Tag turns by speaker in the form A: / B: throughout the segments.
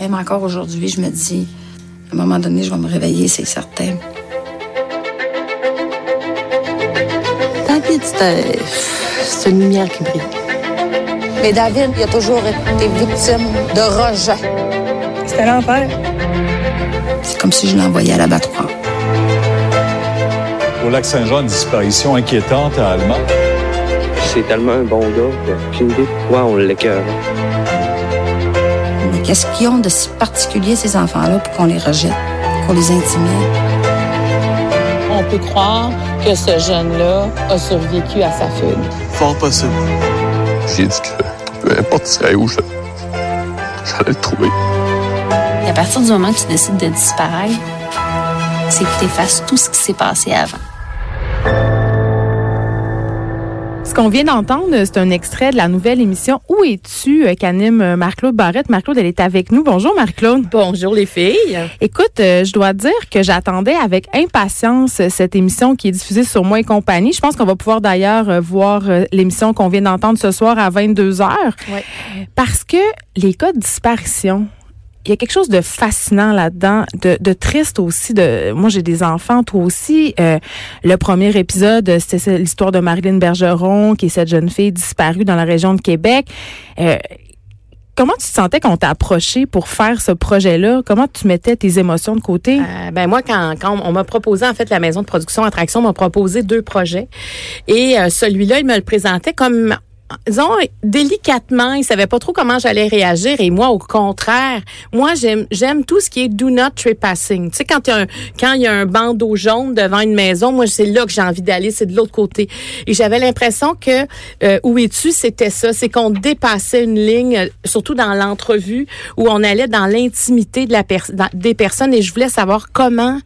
A: Même encore aujourd'hui, je me dis, à un moment donné, je vais me réveiller, c'est certain.
B: David, c'est c'est une lumière qui brille.
C: Mais David, il a toujours été victime de rejet.
D: C'était l'enfer.
A: C'est comme si je l'envoyais à l'abattoir.
E: Au lac Saint-Jean, une disparition inquiétante à Allemand.
F: C'est tellement un bon gars que j'ai aucune idée pourquoi on l'écœure.
A: Mais qu'est-ce qu'ils ont de si particulier, ces enfants-là, pour qu'on les rejette, qu'on les intimide?
B: On peut croire que ce jeune-là a survécu à sa fugue.
G: Fort possible.
H: J'ai dit que peu importe c'est où, je- j'allais le trouver.
I: Et à partir du moment que tu décides de disparaître, c'est que tu effaces tout ce qui s'est passé avant.
J: Qu'on vient d'entendre, c'est un extrait de la nouvelle émission Où es-tu euh, qu'anime euh, Marc-Claude Barrette. Marc-Claude, elle est avec nous. Bonjour Marc-Claude.
K: Bonjour les filles.
J: Écoute, euh, je dois dire que j'attendais avec impatience cette émission qui est diffusée sur Moi et compagnie. Je pense qu'on va pouvoir d'ailleurs voir l'émission qu'on vient d'entendre ce soir à 22 h
K: Ouais.
J: Parce que les cas de disparition, il y a quelque chose de fascinant là-dedans, de, de triste aussi. De, moi, j'ai des enfants, toi aussi. Euh, le premier épisode, c'était l'histoire de Marilyn Bergeron, qui est cette jeune fille disparue dans la région de Québec. Euh, comment tu te sentais quand on t'a approché pour faire ce projet-là? Comment tu mettais tes émotions de côté?
K: Euh, ben moi, quand, quand on m'a proposé, en fait, la maison de production Attraction m'a proposé deux projets. Et euh, celui-là, il me le présentait comme disons délicatement, il savait pas trop comment j'allais réagir et moi au contraire, moi j'aime j'aime tout ce qui est do not trespassing. Tu sais quand il y a un quand il y a un bandeau jaune devant une maison, moi c'est là que j'ai envie d'aller, c'est de l'autre côté. Et j'avais l'impression que euh, où es-tu c'était ça, c'est qu'on dépassait une ligne euh, surtout dans l'entrevue où on allait dans l'intimité de la des personnes et je voulais savoir comment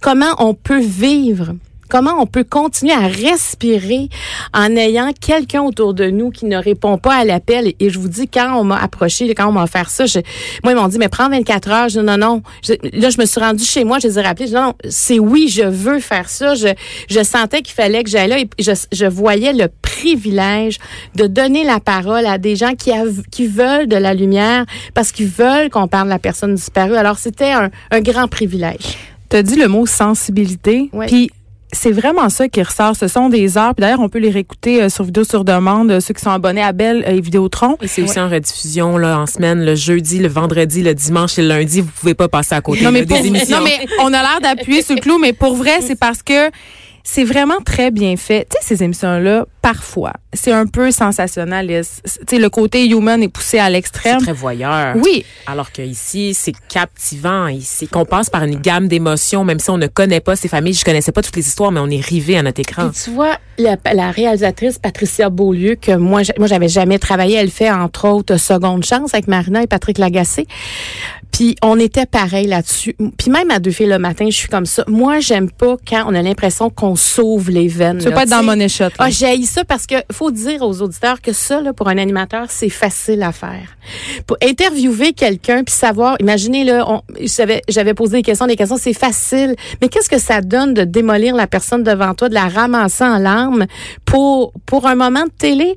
K: comment on peut vivre Comment on peut continuer à respirer en ayant quelqu'un autour de nous qui ne répond pas à l'appel? Et je vous dis, quand on m'a approché, quand on m'a offert ça, je- moi, ils m'ont dit, mais prends 24 heures. Je dis, non, non. Je- là, je me suis rendue chez moi, je les ai rappelés. Je dis, non, non, c'est oui, je veux faire ça. Je, je sentais qu'il fallait que j'aille là et je, je voyais le privilège de donner la parole à des gens qui, qui veulent de la lumière parce qu'ils veulent qu'on parle de la personne disparue. Alors, c'était un, un grand privilège.
J: Tu as dit le mot sensibilité.
K: Ouais.
J: Puis c'est vraiment ça qui ressort. Ce sont des heures. Puis d'ailleurs, on peut les réécouter euh, sur vidéo sur demande, euh, ceux qui sont abonnés à Belle euh, et Vidéotron.
L: Et c'est aussi en rediffusion là, en semaine, le jeudi, le vendredi, le dimanche et le lundi. Vous pouvez pas passer à côté
J: Non, mais
L: là,
J: pour-
L: des émissions.
J: non, mais on a l'air d'appuyer sur le clou, mais pour vrai, c'est parce que c'est vraiment très bien fait. Tu sais, ces émissions-là, parfois, c'est un peu sensationnaliste. Tu sais, le côté human est poussé à
L: c'est
J: l'extrême.
L: très voyeur.
J: Oui,
L: Alors que ici, c'est captivant. Ici, qu'on passe par une gamme d'émotions, même si on ne connaît pas ces familles. Je connaissais pas toutes les histoires, mais on est rivé à notre écran.
K: Puis tu vois, la, la réalisatrice Patricia Beaulieu, que moi, moi, j'avais jamais travaillé, elle fait entre autres Seconde Chance avec Marina et Patrick Lagacé. Puis on était pareil là-dessus. Puis même à deux filles le matin, je suis comme ça. Moi, j'aime pas quand on a l'impression qu'on sauve les veines.
J: tu veux
K: là,
J: pas être dans Shot. là.
K: Ah, j'ai ça parce que faut dire aux auditeurs que ça, là, pour un animateur, c'est facile à faire. Pour interviewer quelqu'un puis savoir, imaginez là, on- j'avais j'avais posé des questions, des questions, c'est facile. Mais qu'est-ce que ça donne de démolir la personne devant toi, de la ramasser en larmes pour pour un moment de télé?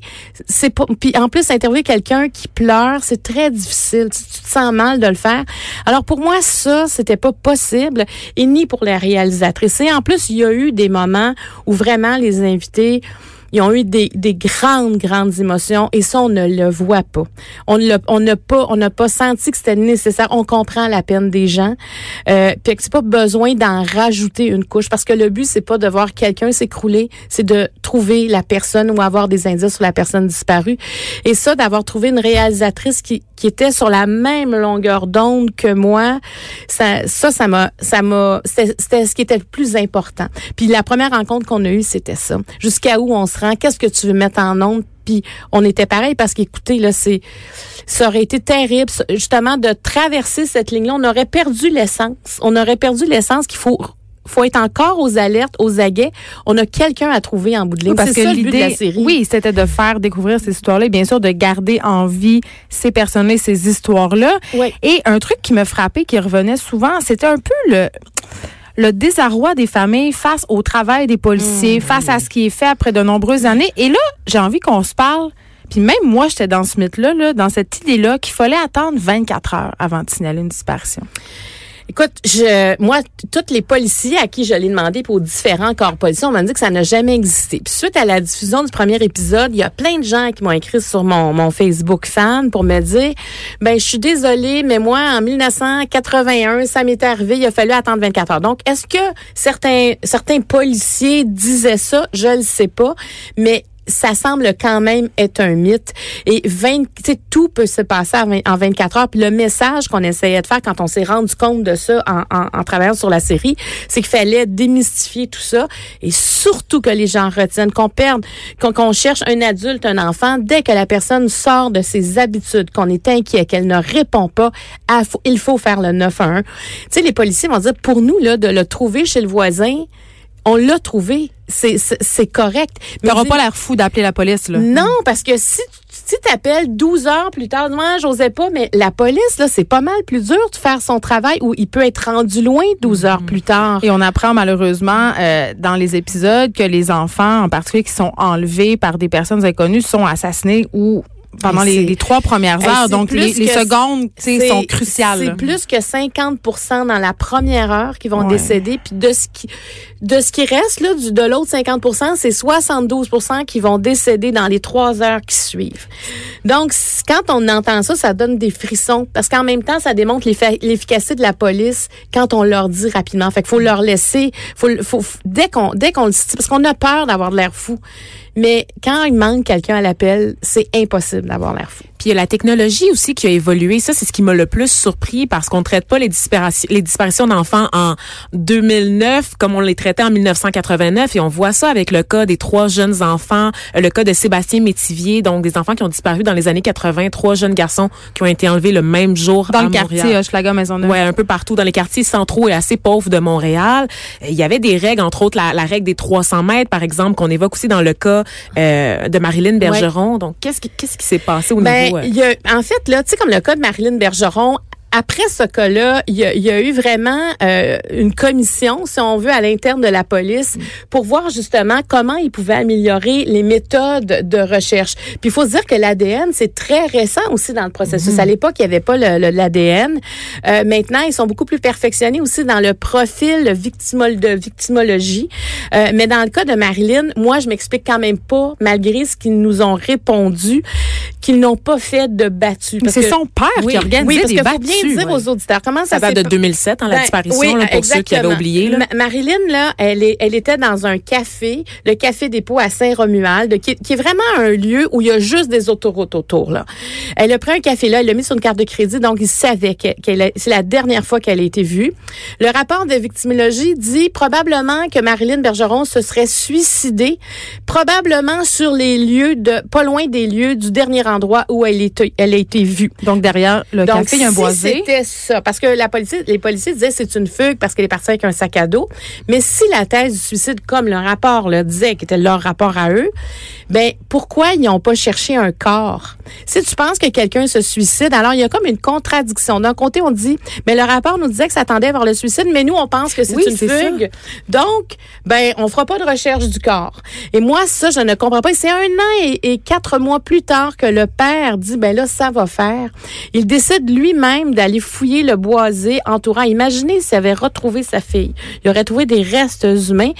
K: C'est pas. Puis en plus, interviewer quelqu'un qui pleure, c'est très difficile. Tu, tu te sens mal de le faire. Alors pour moi, ça, c'était pas possible et ni pour la réalisatrice. Et en plus, il y a eu des moments où vraiment les invités ils ont eu des, des grandes, grandes émotions et ça, on ne le voit pas. On ne on n'a pas, on n'a pas senti que c'était nécessaire. On comprend la peine des gens. Euh, puis que c'est pas besoin d'en rajouter une couche parce que le but, c'est pas de voir quelqu'un s'écrouler, c'est de trouver la personne ou avoir des indices sur la personne disparue. Et ça, d'avoir trouvé une réalisatrice qui, qui était sur la même longueur d'onde que moi, ça, ça, ça m'a, ça m'a, c'était ce qui était le plus important. Puis la première rencontre qu'on a eue, c'était ça. Jusqu'à où on se qu'est-ce que tu veux mettre en onde? Puis on était pareil parce qu'écoutez, là, c'est, ça aurait été terrible, justement, de traverser cette ligne-là. On aurait perdu l'essence. On aurait perdu l'essence qu'il faut faut être encore aux alertes, aux aguets. On a quelqu'un à trouver en bout de ligne.
J: Oui, parce que
K: ça le but de la
J: l'idée,
K: série.
J: oui, c'était de faire découvrir ces histoires-là et bien sûr de garder en vie ces personnes-là, ces histoires-là.
K: Oui.
J: Et un truc qui me frappait, qui revenait souvent, c'était un peu le le désarroi des familles face au travail des policiers, face à ce qui est fait après de nombreuses années. Et là, j'ai envie qu'on se parle. Puis même moi, j'étais dans ce mythe-là, là, dans cette idée-là qu'il fallait attendre 24 heures avant de signaler une disparition.
K: Écoute, je, moi, tous les policiers à qui je l'ai demandé pour différents corps policiers, on m'a dit que ça n'a jamais existé. Puis suite à la diffusion du premier épisode, il y a plein de gens qui m'ont écrit sur mon, mon Facebook fan pour me dire, ben, je suis désolée, mais moi, en 1981, ça m'est arrivé, il a fallu attendre 24 heures. Donc, est-ce que certains, certains policiers disaient ça? Je le sais pas. Mais ça semble quand même être un mythe. Et 20, tout peut se passer en 24 heures. Puis le message qu'on essayait de faire quand on s'est rendu compte de ça en, en, en travaillant sur la série, c'est qu'il fallait démystifier tout ça et surtout que les gens retiennent, qu'on perde, qu'on cherche un adulte, un enfant, dès que la personne sort de ses habitudes, qu'on est inquiet, qu'elle ne répond pas, il faut faire le 911. Tu sais, les policiers vont dire, pour nous, là, de le trouver chez le voisin, on l'a trouvé. C'est correct.
J: Mais n'auras pas l'air fou d'appeler la police, là.
K: Non, parce que si si t'appelles 12 heures plus tard, moi, j'osais pas, mais la police, là, c'est pas mal plus dur de faire son travail où il peut être rendu loin 12 heures plus tard.
J: Et on apprend malheureusement euh, dans les épisodes que les enfants, en particulier qui sont enlevés par des personnes inconnues, sont assassinés ou pendant les, les, trois premières heures. Donc, les, les secondes sont cruciales.
K: C'est plus que 50% dans la première heure qui vont ouais. décéder. Puis de ce qui de ce qui reste là, du, de l'autre 50 c'est 72% qui vont décéder dans les trois heures qui suivent. Donc, quand on entend ça, ça donne des frissons. Parce qu'en même temps, ça démontre l'efficacité de la police quand on leur dit rapidement. Fait qu'il faut leur laisser, faut, faut, dès qu'on dès qu'on le parce qu'on a peur d'avoir de l'air fou. Mais quand il manque quelqu'un à l'appel, c'est impossible d'avoir l'air fou.
L: Puis il y a la technologie aussi qui a évolué. Ça, c'est ce qui m'a le plus surpris parce qu'on ne traite pas les disparitions, les disparitions d'enfants en 2009 comme on les traitait en 1989. Et on voit ça avec le cas des trois jeunes enfants, euh, le cas de Sébastien Métivier, donc des enfants qui ont disparu dans les années 80, trois jeunes garçons qui ont été enlevés le même jour
J: dans
L: à
J: le quartier Hochelaga Maisonneuve.
L: Ouais, un peu partout dans les quartiers centraux et assez pauvres de Montréal. Il y avait des règles, entre autres la, la règle des 300 mètres, par exemple, qu'on évoque aussi dans le cas euh, de Marilyn Bergeron. Ouais. Donc, qu'est-ce qui, qu'est-ce qui s'est passé au
K: ben,
L: niveau...
K: Y a, en fait, là, tu sais, comme le cas de Marilyn Bergeron, après ce cas-là, il y, a, il y a eu vraiment euh, une commission, si on veut, à l'interne de la police pour voir justement comment ils pouvaient améliorer les méthodes de recherche. Puis il faut se dire que l'ADN, c'est très récent aussi dans le processus. Mm. À l'époque, il n'y avait pas l'ADN. Euh, maintenant, ils sont beaucoup plus perfectionnés aussi dans le profil victimol de victimologie. Euh, mais dans le cas de Marilyn, moi, je m'explique quand même pas, malgré ce qu'ils nous ont répondu, qu'ils n'ont pas fait de battu.
J: C'est son père
K: oui,
J: qui organisait
K: oui, parce
J: des
K: que dire aux auditeurs comment ça,
L: ça date de 2007 hein, la
K: ben,
L: disparition
K: oui,
L: là, pour ceux qui avaient oublié là.
K: Ma Marilyn là, elle est elle était dans un café, le café dépôt à Saint-Romuald, qui, qui, est vraiment un lieu où il y a juste des autoroutes autour là. Elle a pris un café là, elle l'a mis sur une carte de crédit donc il savait qu'elle qu c'est la dernière fois qu'elle a été vue. Le rapport de victimologie dit probablement que Marilyn Bergeron se serait suicidée probablement sur les lieux de pas loin des lieux du dernier endroit où elle était elle a été vue.
J: Donc derrière le
K: donc,
J: café, il y a un boisé.
K: C'était ça parce que la police les policiers disaient c'est une fugue parce qu'elle est partie avec un sac à dos. Mais si la thèse du suicide, comme le rapport le disait, qui était leur rapport à eux, ben pourquoi ils n'ont pas cherché un corps? Si tu penses que quelqu'un se suicide, alors il y a comme une contradiction. D'un côté, on dit, mais le rapport nous disait que ça tendait vers le suicide, mais nous, on pense que c'est
J: oui,
K: une fugue. Ça. Donc, ben, on fera pas de recherche du corps. Et moi, ça, je ne comprends pas. C'est un an et, et quatre mois plus tard que le père dit, ben là, ça va faire. Il décide lui-même d'aller fouiller le boisé entourant. Imaginez s'il avait retrouvé sa fille. Il aurait trouvé des restes humains.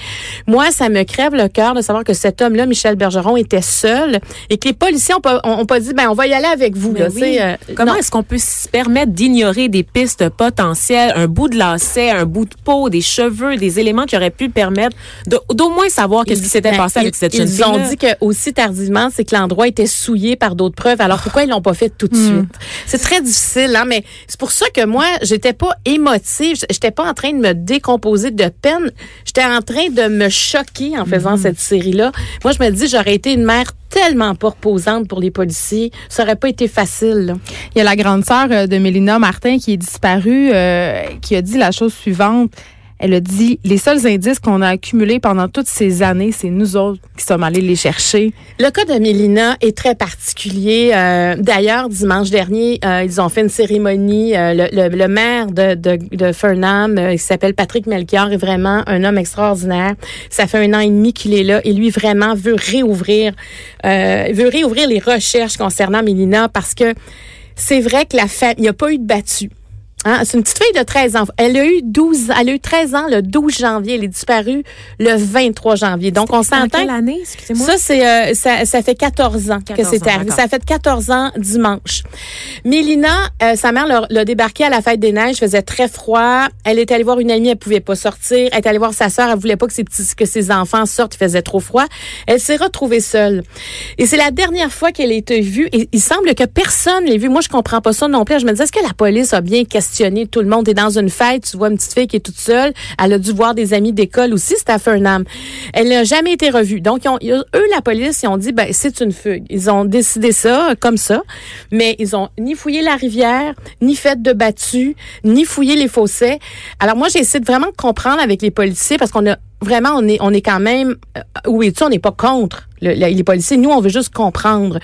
K: Moi, ça me crève le cœur de savoir que cet homme-là, Michel Bergeron, était seul et que les policiers ont pas, ont, pas dit, ben, on va y aller avec vous. Là,
L: oui. euh, Comment est-ce qu'on peut se permettre d'ignorer des pistes potentielles, un bout de lacet, un bout de peau, des cheveux, des éléments qui auraient pu permettre d'au moins savoir qu'est-ce qui s'était passé
K: ben,
L: avec cette jeune fille
K: Ils ont dit que aussi tardivement, c'est que l'endroit était souillé par d'autres preuves. Alors pourquoi ils l'ont pas fait tout de
J: Hmm.
K: suite? C'est très difficile, hein, mais c'est pour ça que moi, j'étais pas émotive, j'étais pas en train de me décomposer de peine, j'étais en train de me choquer en faisant
J: Hmm.
K: cette série-là. Moi, je me dis, j'aurais été une mère tellement pas reposante pour les policiers. Ça aurait pas été facile. Là.
J: Il y a la grande sœur de Mélina Martin qui est disparue, euh, qui a dit la chose suivante. Elle a dit les seuls indices qu'on a accumulés pendant toutes ces années, c'est nous autres qui sommes allés les chercher.
K: Le cas de Mélina est très particulier. Euh, D'ailleurs, dimanche dernier, euh, ils ont fait une cérémonie. Euh, le, maire de, euh, il s'appelle Patrick Melchior, est vraiment un homme extraordinaire. Ça fait un an et demi qu'il est là et lui vraiment veut réouvrir, veut réouvrir les recherches concernant Mélina parce que c'est vrai que la famille, il n'y a pas eu de battu. Hein? C'est une petite fille de 13 ans. Elle a eu 12, elle a eu 13 ans le 12 janvier. Elle est disparue le 23 janvier. Donc, on s'entend.
L: quelle année, excusez-moi?
K: Ça, c'est, euh, ça, ça fait 14 ans
L: 14
K: que c'est arrivé. Ça fait 14 ans dimanche. Mélina, euh, sa mère l'a, l'a débarqué à la fête des neiges, faisait très froid. Elle est allée voir une amie, elle pouvait pas sortir. Elle est allée voir sa sœur, elle voulait pas que ses petits, que ses enfants sortent, il faisait trop froid. Elle s'est retrouvée seule. Et c'est la dernière fois qu'elle a été vue. Et il semble que personne l'ait vue. Moi, je comprends pas ça non plus. Je me disais, est-ce que la police a bien questionné tout le monde? T'es dans une fête, tu vois une petite fille qui est toute seule. Elle a dû voir des amis d'école aussi, c'était à Fernam. Elle n'a jamais été revue. Donc, eux, la police, ils ont dit, ben, c'est une fugue. Ils ont décidé ça, comme ça. Mais ils ont ni fouillé la rivière, ni fait de battu, ni fouillé les fossés. Alors, moi, j'essaie de vraiment comprendre avec les policiers parce qu'on a vraiment, on est, on est quand même, euh, où es-tu? On n'est pas contre le- le- les policiers. Nous, on veut juste comprendre.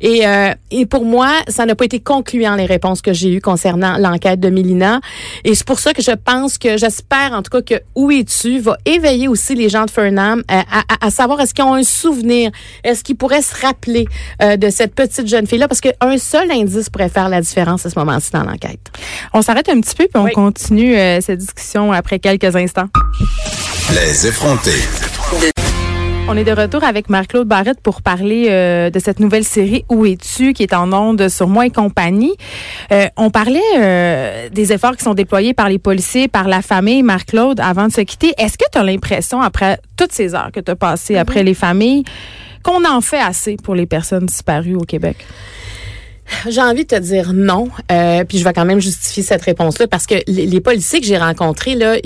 K: Et, euh, et pour moi, ça n'a pas été concluant les réponses que j'ai eues concernant l'enquête de Mélina. Et c'est pour ça que je pense que, j'espère en tout cas que Où es-tu va éveiller aussi les gens de Fernam euh, à, à- à savoir est-ce qu'ils ont un souvenir, est-ce qu'ils pourraient se rappeler euh, de cette petite jeune fille-là, parce qu'un seul indice pourrait faire la différence à ce moment-ci dans l'enquête.
J: On s'arrête un petit peu puis on
K: Oui.
J: continue euh, cette discussion après quelques instants.
G: Les effrontés.
J: On est de retour avec Marc-Claude Barrette pour parler euh, de cette nouvelle série Où es-tu qui est en ondes sur moi et compagnie. Euh, on parlait euh, des efforts qui sont déployés par les policiers, par la famille. Marc-Claude, avant de se quitter, est-ce que tu as l'impression, après toutes ces heures que tu as passées après les familles, qu'on en fait assez pour les personnes disparues au Québec?
K: J'ai envie de te dire non, euh, puis je vais quand même justifier cette réponse-là parce que les, les policiers que j'ai rencontrés là,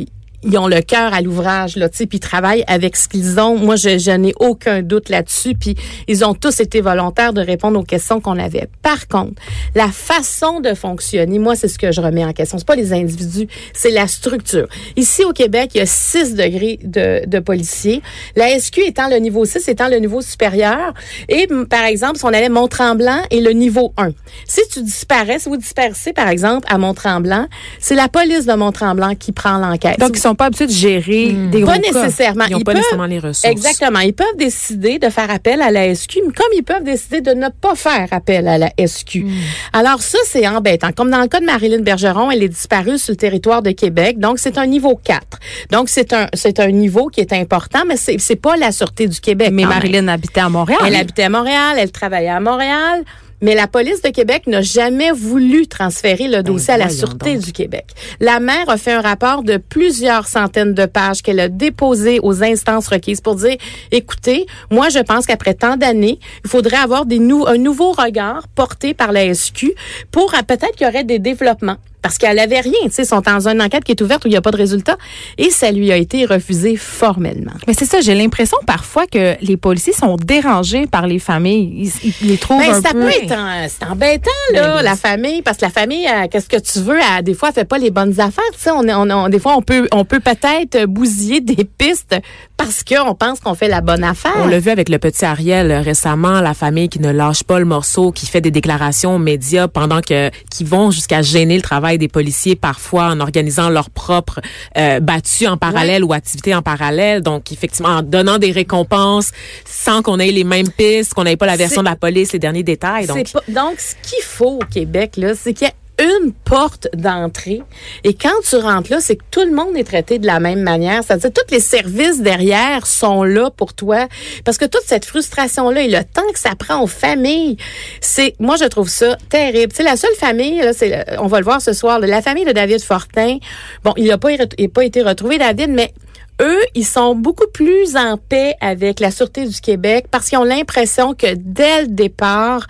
K: ils ont le cœur à l'ouvrage là, tu puis ils travaillent avec ce qu'ils ont. Moi, je, je n'ai aucun doute là-dessus. Puis ils ont tous été volontaires de répondre aux questions qu'on avait. Par contre, la façon de fonctionner, moi, c'est ce que je remets en question. C'est pas les individus, c'est la structure. Ici au Québec, il y a 6 degrés de, de policiers. La SQ étant le niveau 6, étant le niveau supérieur. Et par exemple, si on allait Mont-Tremblant et le niveau 1. Si tu disparais, si vous disparaissez, par exemple, à Mont-Tremblant, c'est la police de Mont-Tremblant qui prend l'enquête.
J: Pas habitués de gérer des gros
K: Pas
J: cas.
K: nécessairement.
L: Ils n'ont pas
K: peuvent-
L: nécessairement les ressources.
K: Exactement. Ils peuvent décider de faire appel à la SQ, comme ils peuvent décider de ne pas faire appel à la SQ.
L: Hmm.
K: Alors ça, c'est embêtant. Comme dans le cas de Marilyn Bergeron, elle est disparue sur le territoire de Québec, donc c'est un niveau 4. Donc c'est un c'est un niveau qui est important, mais c'est c'est pas la sûreté du Québec.
J: Mais
K: même.
J: Marilyn habitait à Montréal.
K: Elle habitait à Montréal, elle travaillait à Montréal. Mais la police de Québec n'a jamais voulu transférer le dossier à la
L: Ben,
K: Sûreté
L: donc.
K: du Québec. La maire a fait un rapport de plusieurs centaines de pages qu'elle a déposé aux instances requises pour dire, écoutez, moi je pense qu'après tant d'années, il faudrait avoir des nou- un nouveau regard porté par la SQ pour peut-être qu'il y aurait des développements. Parce qu'elle avait rien, tu sais, ils sont dans une enquête qui est ouverte où il n'y a pas de résultat. Et ça lui a été refusé formellement.
J: Mais c'est ça, j'ai l'impression parfois que les policiers sont dérangés par les familles. Ils, ils les trouvent
K: Ben,
J: un
K: ça
J: peu...
K: peut être en- c'est embêtant là la famille parce que la famille euh, qu'est-ce que tu veux elle, des fois elle fait pas les bonnes affaires tu sais on, est- on, on- des fois on peut on peut peut-être bousiller des pistes parce qu'on pense qu'on fait la bonne affaire.
L: On l'a vu avec le petit Ariel euh, récemment, la famille qui ne lâche pas le morceau, qui fait des déclarations aux médias pendant que qui vont jusqu'à gêner le travail des policiers parfois en organisant leur propre euh, en parallèle ou activité en parallèle. Donc effectivement en donnant des récompenses sans qu'on ait les mêmes pistes, qu'on n'ait pas la version de la police, les derniers détails. Donc
K: pas- donc, ce qu'il faut au Québec, là, c'est qu'il y a une porte d'entrée. Et quand tu rentres là, c'est que tout le monde est traité de la même manière. C'est-à-dire, tous les services derrière sont là pour toi. Parce que toute cette frustration-là et le temps que ça prend aux familles, c'est, moi, je trouve ça terrible. Tu la seule famille, là, c'est, on va le voir ce soir, la famille de David Fortin. Bon, il n'a pas, pas été retrouvé, David, mais eux, ils sont beaucoup plus en paix avec la Sûreté du Québec parce qu'ils ont l'impression que dès le départ,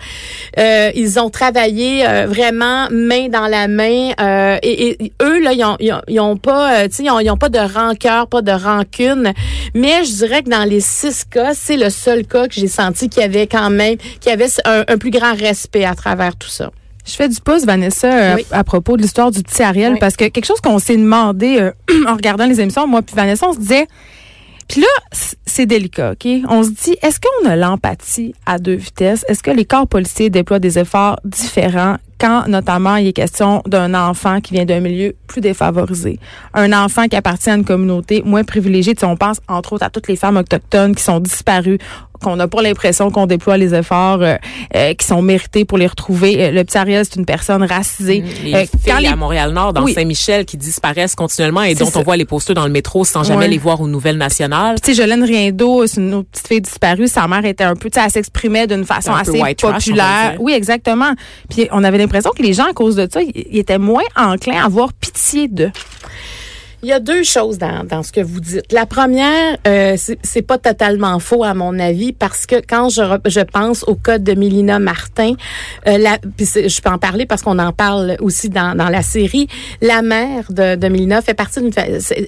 K: euh, ils ont travaillé euh, vraiment main dans la main. euh, et, eux, là, ils ont, pas, ils ont, ils ont pas de rancœur, pas de rancune. Mais je dirais que dans les six cas, c'est le seul cas que j'ai senti qu'il y avait quand même, qu'il y avait un plus grand respect à travers tout ça.
J: Je fais du pouce, Vanessa, euh,
K: Oui.
J: à, à propos de l'histoire du petit Ariel,
K: Oui.
J: parce que quelque chose qu'on s'est demandé euh, en regardant les émissions, moi puis Vanessa, on se disait, puis là, c'est délicat, OK? On se dit, est-ce qu'on a l'empathie à deux vitesses? Est-ce que les corps policiers déploient des efforts différents quand, notamment, il est question d'un enfant qui vient d'un milieu plus défavorisé? Un enfant qui appartient à une communauté moins privilégiée. Tu sais, on pense, entre autres, à toutes les femmes autochtones qui sont disparues, qu'on n'a pas l'impression qu'on déploie les efforts euh, euh, qui sont mérités pour les retrouver. Euh, le petit Ariel, c'est une personne racisée.
L: Les
J: Euh, quand les-
L: à Montréal-Nord, dans
J: Oui.
L: Saint-Michel, qui disparaissent continuellement et dont
J: ça.
L: on voit les posters dans le métro sans jamais
J: Ouais.
L: les voir aux nouvelles nationales.
J: tu sais, Jolene Riendo, c'est une autre petite fille disparue. Sa mère était un peu, tu sais, elle s'exprimait d'une façon assez
L: trash,
J: populaire. oui, exactement. Puis on avait l'impression que les gens, à cause de ça, ils étaient moins enclins à avoir pitié d'eux.
K: Il y a deux choses dans, dans ce que vous dites. La première, euh, c'est pas totalement faux à mon avis parce que quand je, je pense au cas de Mélina Martin, euh, la, puis je peux en parler parce qu'on en parle aussi dans, dans la série. La mère de, de Mélina fait partie d'une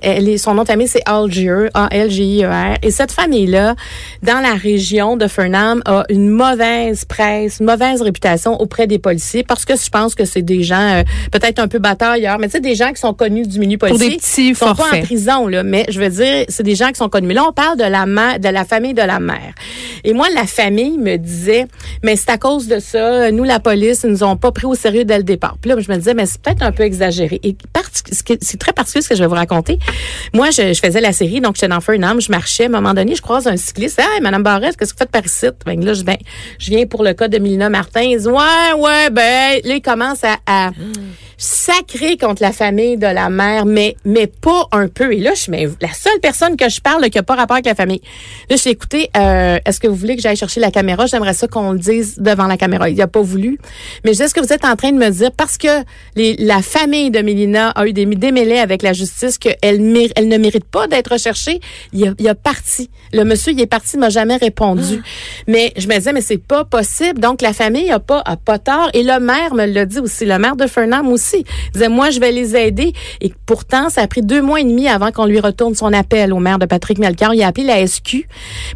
K: elle est son nom de famille c'est Algier, A L G I E R et cette famille là dans la région de Fernam a une mauvaise presse, une mauvaise réputation auprès des policiers parce que je pense que c'est des gens euh, peut-être un peu batailleurs, mais tu sais des gens qui sont connus du milieu
J: Pour
K: policier
J: des petits
K: ils sont pas en prison là, mais je veux dire, c'est des gens qui sont connus. Mais là, on parle de la mère, de la famille de la mère. Et moi, la famille me disait, mais c'est à cause de ça, nous la police, ils nous ont pas pris au sérieux dès le départ. Puis là, je me disais, mais c'est peut-être un peu exagéré. Et c'est très particulier ce que je vais vous raconter. Moi, je, je faisais la série, donc j'étais dans Fernam, je marchais. À un moment donné, je croise un cycliste. Hey, Madame Barrette, qu'est-ce que vous faites par ici? Ben là, je, ben, je viens pour le cas de Milena Martin. Il dit, ouais, ouais, ben, là, il commence à, à sacrer contre la famille de la mère, mais, mais pas un peu. Et là, je suis la seule personne que je parle qui n'a pas rapport avec la famille. Là, je suis écoutez, euh, est-ce que vous voulez que j'aille chercher la caméra? J'aimerais ça qu'on le dise devant la caméra. Il n'a pas voulu. Mais je dis, est-ce que vous êtes en train de me dire, parce que les, la famille de Mélina a eu des démêlés avec la justice, qu'elle elle ne mérite pas d'être recherchée, il a, il a parti. Le monsieur, il est parti, il m'a jamais répondu. Mais je me disais, mais c'est pas possible. Donc, la famille a pas, a pas tort. Et le maire me l'a dit aussi. Le maire de Fernam aussi. Il disait, moi, je vais les aider. Et pourtant, ça a pris deux mois et demi avant qu'on lui retourne son appel au maire de Patrick Melchior. Il a appelé la SQ.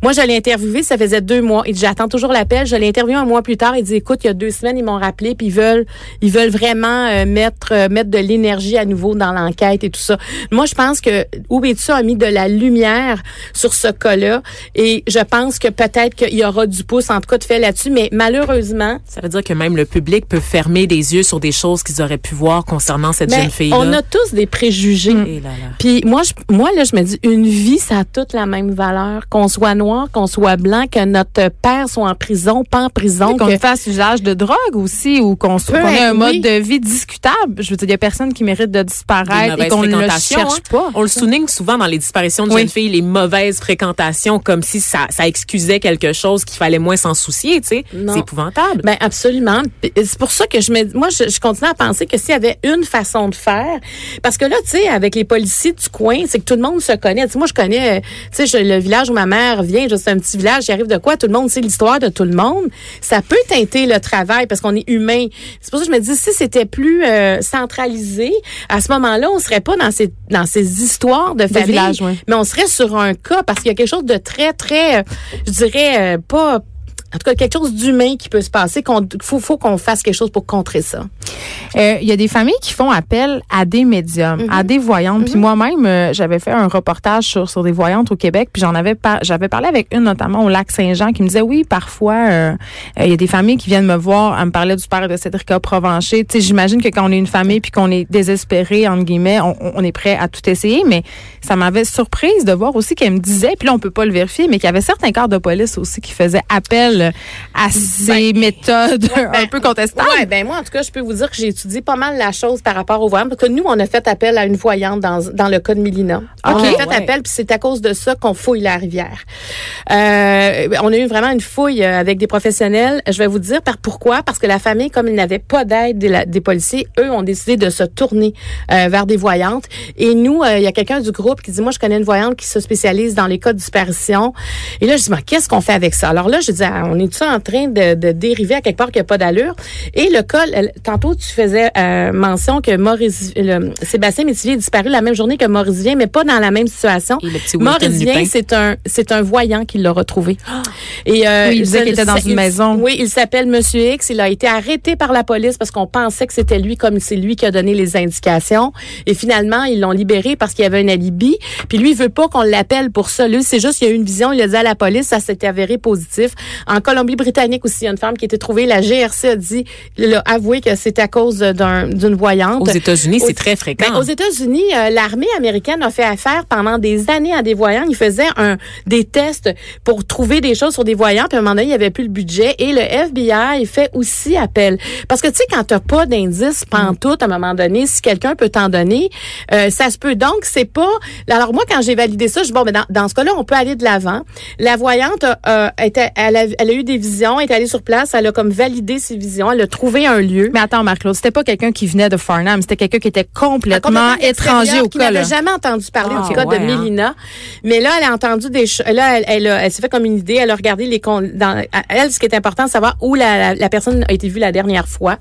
K: Moi, je l'ai ça faisait deux mois. Il dit, j'attends toujours l'appel. Je l'ai interviewé un mois plus tard. Il dit, écoute, il y a deux semaines, ils m'ont rappelé, puis ils veulent, ils veulent vraiment euh, mettre, euh, mettre de l'énergie à nouveau dans l'enquête et tout ça. Moi, je pense que Ouétu a mis de la lumière sur ce cas-là. Et je pense que peut-être qu'il y aura du pouce, en tout cas, de fait là-dessus. Mais malheureusement,
L: Ça veut dire que même le public peut fermer des yeux sur des choses qu'ils auraient pu voir concernant cette
K: mais
L: jeune fille-là.
K: on a tous des préjugés.
L: Là, là.
K: Puis moi, je, moi là, je me dis, une vie, ça a toute la même valeur. Qu'on soit noir, qu'on soit blanc, que notre père soit en prison, pas en prison.
J: qu'on
K: que-
J: fasse usage de drogue aussi ou qu'on soit- qu'on ait un
K: être,
J: mode
K: oui.
J: de vie discutable. Je veux dire, il y a personne qui mérite de disparaître et qu'on ne le cherche
L: hein.
J: pas.
L: On le souligne souvent dans les disparitions de
J: Oui.
L: jeunes filles, les mauvaises fréquentations, comme si ça, ça excusait quelque chose qu'il fallait moins s'en soucier, tu sais.
K: Non.
L: C'est épouvantable.
K: Ben absolument. C'est pour ça que je me, moi, je, je continue à penser que s'il y avait une façon de faire, parce que là, tu sais, avec les policiers du coin, c'est que tout le monde se connaît. Moi, je connais, euh, tu sais, le village où ma mère vient, c'est un petit village, j'y arrive de quoi, tout le monde sait l'histoire de tout le monde. Ça peut teinter le travail parce qu'on est humain. C'est pour ça que je me dis, si c'était plus euh, centralisé, à ce moment-là, on serait pas dans ces dans ces histoires de famille,
J: village,
K: mais on serait sur un cas parce qu'il y a quelque chose de très, très, euh, je dirais, pas en tout cas, quelque chose d'humain qui peut se passer. Qu'on faut, faut qu'on fasse quelque chose pour contrer ça.
J: Euh, Il y a des familles qui font appel à des médiums,
K: Mhm.
J: à des voyantes. Puis moi-même, euh, j'avais fait un reportage sur, sur des voyantes au Québec. Puis j'en avais par- j'avais parlé avec une notamment au lac Saint-Jean qui me disait oui, parfois euh, euh, il y a des familles qui viennent me voir. Elle me parlait du père de Cédric Provencher. Tu sais, j'imagine que quand on est une famille puis qu'on est désespéré entre guillemets, on, on est prêt à tout essayer. Mais ça m'avait surprise de voir aussi qu'elle me disait, puis là on peut pas le vérifier, mais qu'il y avait certains corps de police aussi qui faisaient appel à ces méthodes un peu contestables.
K: Ouais, ben moi, en tout cas, je peux vous dire que j'ai étudié pas mal la chose par rapport aux voyantes. Parce que nous, on a fait appel à une voyante dans, dans le cas de Mélina. On
J: Ok.
K: a fait
L: Ouais.
K: appel, puis c'est à cause de ça qu'on fouille la rivière. Euh, on a eu vraiment une fouille euh, avec des professionnels. Je vais vous dire par pourquoi. Parce que la famille, comme ils n'avaient pas d'aide des, policiers, eux ont décidé de se tourner euh, vers des voyantes. Et nous, euh, il y a quelqu'un du groupe qui dit, moi, je connais une voyante qui se spécialise dans les cas de disparition. Et là, je dis, mais qu'est-ce qu'on fait avec ça? Alors là, je dis, à- on est-tu en train de, de dériver à quelque part qui n'a pas d'allure? Et le cas, le- tantôt, tu faisais euh, mention que Maurice, le, Sébastien Métivier est disparu la même journée que Maurice Vien, mais pas dans la même situation.
L: Lupin.
K: c'est un, c'est un voyant qui l'a retrouvé. Et, euh,
J: Oui, il disait qu'il était dans une
K: il-
J: maison.
K: Oui, il s'appelle Monsieur X. Il a été arrêté par la police parce qu'on pensait que c'était lui, comme c'est lui qui a donné les indications. Et finalement, ils l'ont libéré parce qu'il y avait un alibi. Puis lui, il veut pas qu'on l'appelle pour ça. Lui, c'est juste qu'il y a eu une vision. Il a dit à la police, ça s'est avéré positif. En Colombie-Britannique aussi, il y a une femme qui a été trouvée. La GRC a dit, il a avoué que c'est à cause d'un- d'une voyante.
L: Aux États-unis, c'est très fréquent.
K: Ben, aux États-Unis, euh, l'armée américaine a fait affaire pendant des années à des voyants. Ils faisaient un, des tests pour trouver des choses sur des voyants. Puis à un moment donné, il n'y avait plus le budget. Et le FBI fait aussi appel. Parce que tu sais, quand tu n'as pas d'indice pantoute, à un moment donné, si quelqu'un peut t'en donner, euh, ça se peut. Donc, c'est pas... Alors moi, quand j'ai validé ça, je dis, bon, ben, dans, dans ce cas-là, on peut aller de l'avant. La voyante, euh, était, elle, elle a eu des visions, elle est allée sur place, elle a comme validé ses visions, elle a trouvé un lieu.
J: Mais attends, Marc-Claude, c'était pas quelqu'un qui venait de Farnham, c'était quelqu'un qui était complètement,
K: complètement
J: étranger au
K: qui
J: cas.
K: n'avait
J: là.
K: jamais entendu parler
L: Ah,
K: du cas
L: ouais,
K: de
L: hein.
K: Mélina. Mais là, elle a entendu des choses. Là, elle, elle, elle s'est fait comme une idée. Elle a regardé les con- dans elle. Ce qui est important, c'est savoir où la, la, la personne a été vue la dernière fois.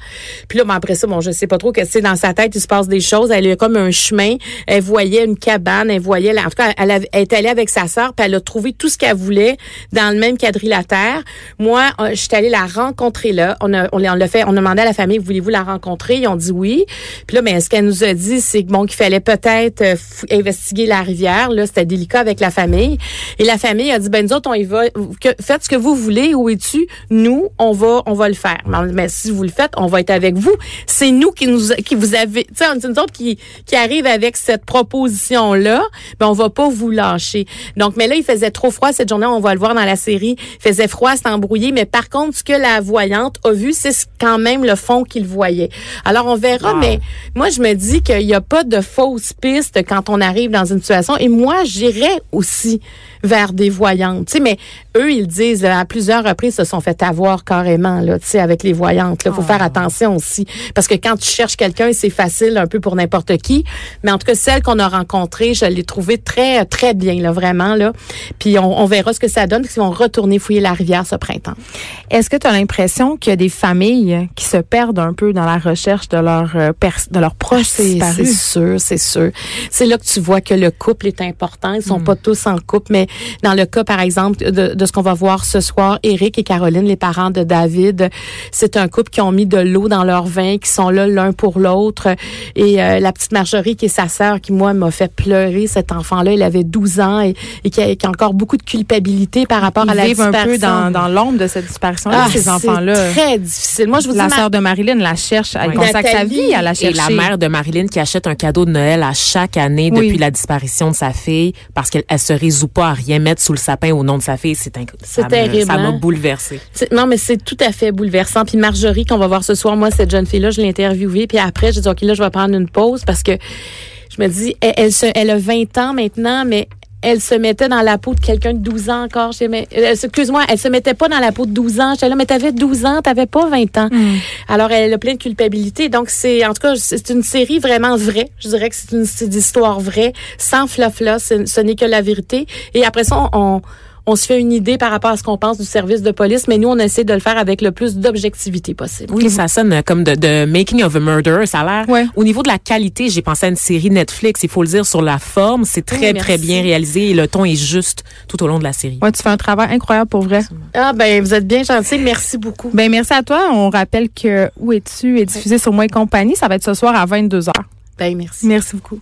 K: Puis là, ben, après ça, bon, je sais pas trop que c'est dans sa tête. Il se passe des choses. Elle a comme un chemin. Elle voyait une cabane. Elle voyait. en tout cas, elle, elle est allée avec sa sœur. Puis elle a trouvé tout ce qu'elle voulait dans le même quadrilatère. Moi, euh, je suis allée la rencontrer là. On a, on l'a fait. On a demandé à la famille, voulez-vous la rencontrer? Ils ont dit oui. Puis là, mais ce qu'elle nous a dit, c'est bon, qu'il fallait peut-être euh, investiguer la rivière. Là, c'était délicat avec la famille. Et la famille a dit, ben nous autres, on y va. Que, faites ce que vous voulez. Où es-tu? Nous, on va, on va le faire. Mais, mais si vous le faites, on va être avec vous. C'est nous qui nous, qui vous avez, tu sais, nous autres qui, qui arrive avec cette proposition là. Ben on va pas vous lâcher. Donc, mais là, il faisait trop froid cette journée. On va le voir dans la série. Il faisait froid, embrouillé. Mais par contre, ce que la voyante a vu, c'est ce- quand même le fond qu'il voyait. Alors, on verra. Mais moi, je me dis qu'il n'y a pas de fausses pistes quand on arrive dans une situation. Et moi, j'irais aussi vers des voyantes. Tu sais, mais eux, ils disent là, à plusieurs reprises, se sont fait avoir carrément là, tu sais, avec les voyantes. Il faut faire attention aussi, parce que quand tu cherches quelqu'un, c'est facile un peu pour n'importe qui. Mais en tout cas, celle qu'on a rencontrée, je l'ai trouvée très très bien là, vraiment là. Puis on, on verra ce que ça donne, s'ils vont retourner fouiller la rivière ce printemps.
J: Est-ce que tu as l'impression qu'il y a des familles qui se perdent un peu dans la recherche de leur euh, de leurs proches
K: C'est c'est sûr, c'est sûr. C'est là que tu vois que le couple est important. Ils sont pas tous en couple, mais dans le cas, par exemple, de, de ce qu'on va voir ce soir, Eric et Caroline, les parents de David, c'est un couple qui ont mis de l'eau dans leur vin, qui sont là l'un pour l'autre. Et euh, la petite Marjorie, qui est sa sœur, qui, moi, m'a fait pleurer. Cet enfant-là, il avait 12 ans et, et qui, a, qui a encore beaucoup de culpabilité par rapport
J: Ils
K: à la
J: vivent un peu
K: disparition.
J: dans, dans l'ombre de cette disparition-là,
K: Ah,
J: ces
K: c'est
J: enfants-là.
K: très difficile. Moi, je vous
J: La
K: dis,
J: sœur de Marilyn la cherche, elle
L: Oui.
J: consacre sa vie à la
L: Et
J: chercher.
L: la mère de Marilyn qui achète un cadeau de Noël à chaque année
J: Oui.
L: depuis la disparition de sa fille parce qu'elle elle se résout pas à rien mettre sous le sapin au nom de sa fille. C'est ça me-
K: terrible,
L: Ça m'a
K: hein?
L: bouleversée.
K: Non, mais c'est tout à fait bouleversant. Puis Marjorie, qu'on va voir ce soir, moi, cette jeune fille-là, je l'ai interviewée. Puis après, j'ai dit, OK, là, je vais prendre une pause parce que je me dis, elle, elle, se- elle a 20 ans maintenant, mais elle se mettait dans la peau de quelqu'un de 12 ans encore. Je dis, mais, euh, Excuse-moi, elle se mettait pas dans la peau de 12 ans. J'étais là, mais t'avais 12 ans, t'avais pas 20 ans. Alors, elle a plein de culpabilité. Donc, c'est, en tout cas, c'est une série vraiment vraie. Je dirais que c'est une histoires vraies, sans flafla. Ce, ce n'est que la vérité. Et après ça, on, on se fait une idée par rapport à ce qu'on pense du service de police, mais nous, on essaie de le faire avec le plus d'objectivité possible.
L: Oui, ça sonne comme de, de Making of a Murder. Ça a l'air.
J: Ouais.
L: Au niveau de la qualité, j'ai pensé à une série Netflix. Il faut le dire sur la forme, c'est très
K: Oui,
L: très bien réalisé et le ton est juste tout au long de la série.
J: Ouais, tu fais un travail incroyable pour vrai.
K: Ah, ben, vous êtes bien gentil. Merci beaucoup.
J: Ben merci à toi. On rappelle que Où es-tu est diffusé sur Moi et compagnie. Ça va être ce soir à 22h.
K: Ben, merci.
J: Merci beaucoup.